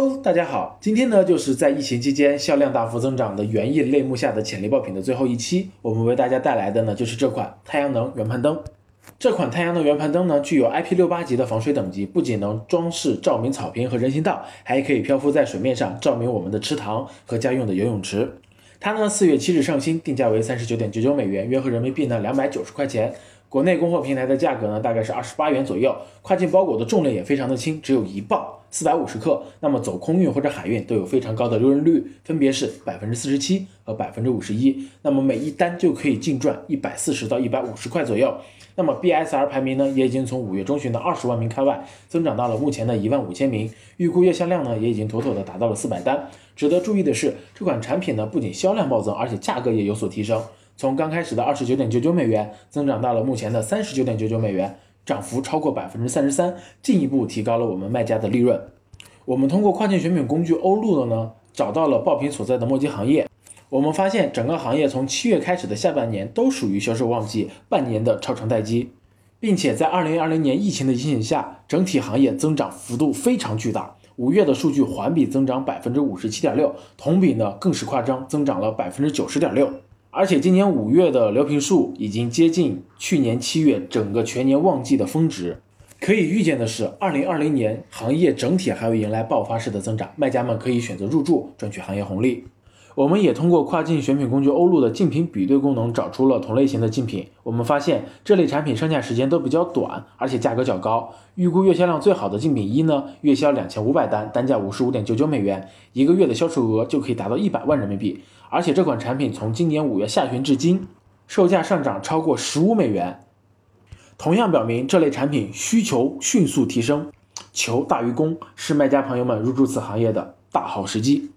Hello，大家好，今天呢就是在疫情期间销量大幅增长的园艺类目下的潜力爆品的最后一期，我们为大家带来的呢就是这款太阳能圆盘灯。这款太阳能圆盘灯呢具有 IP 六八级的防水等级，不仅能装饰照明草坪和人行道，还可以漂浮在水面上照明我们的池塘和家用的游泳池。它呢四月七日上新，定价为三十九点九九美元，约合人民币呢两百九十块钱。国内供货平台的价格呢，大概是二十八元左右。跨境包裹的重量也非常的轻，只有一磅，四百五十克。那么走空运或者海运都有非常高的利润率，分别是百分之四十七和百分之五十一。那么每一单就可以净赚一百四十到一百五十块左右。那么 BSR 排名呢，也已经从五月中旬的二十万名开外，增长到了目前的一万五千名。预估月销量呢，也已经妥妥的达到了四百单。值得注意的是，这款产品呢，不仅销量暴增，而且价格也有所提升。从刚开始的二十九点九九美元增长到了目前的三十九点九九美元，涨幅超过百分之三十三，进一步提高了我们卖家的利润。我们通过跨境选品工具欧路的呢，找到了爆品所在的墨迹行业。我们发现整个行业从七月开始的下半年都属于销售旺季，半年的超长待机，并且在二零二零年疫情的影响下，整体行业增长幅度非常巨大。五月的数据环比增长百分之五十七点六，同比呢更是夸张，增长了百分之九十点六。而且今年五月的流评数已经接近去年七月整个全年旺季的峰值，可以预见的是，二零二零年行业整体还会迎来爆发式的增长，卖家们可以选择入驻，赚取行业红利。我们也通过跨境选品工具欧路的竞品比对功能，找出了同类型的竞品。我们发现这类产品上架时间都比较短，而且价格较高。预估月销量最好的竞品一呢，月销两千五百单，单价五十五点九九美元，一个月的销售额就可以达到一百万人民币。而且这款产品从今年五月下旬至今，售价上涨超过十五美元，同样表明这类产品需求迅速提升，求大于供，是卖家朋友们入驻此行业的大好时机。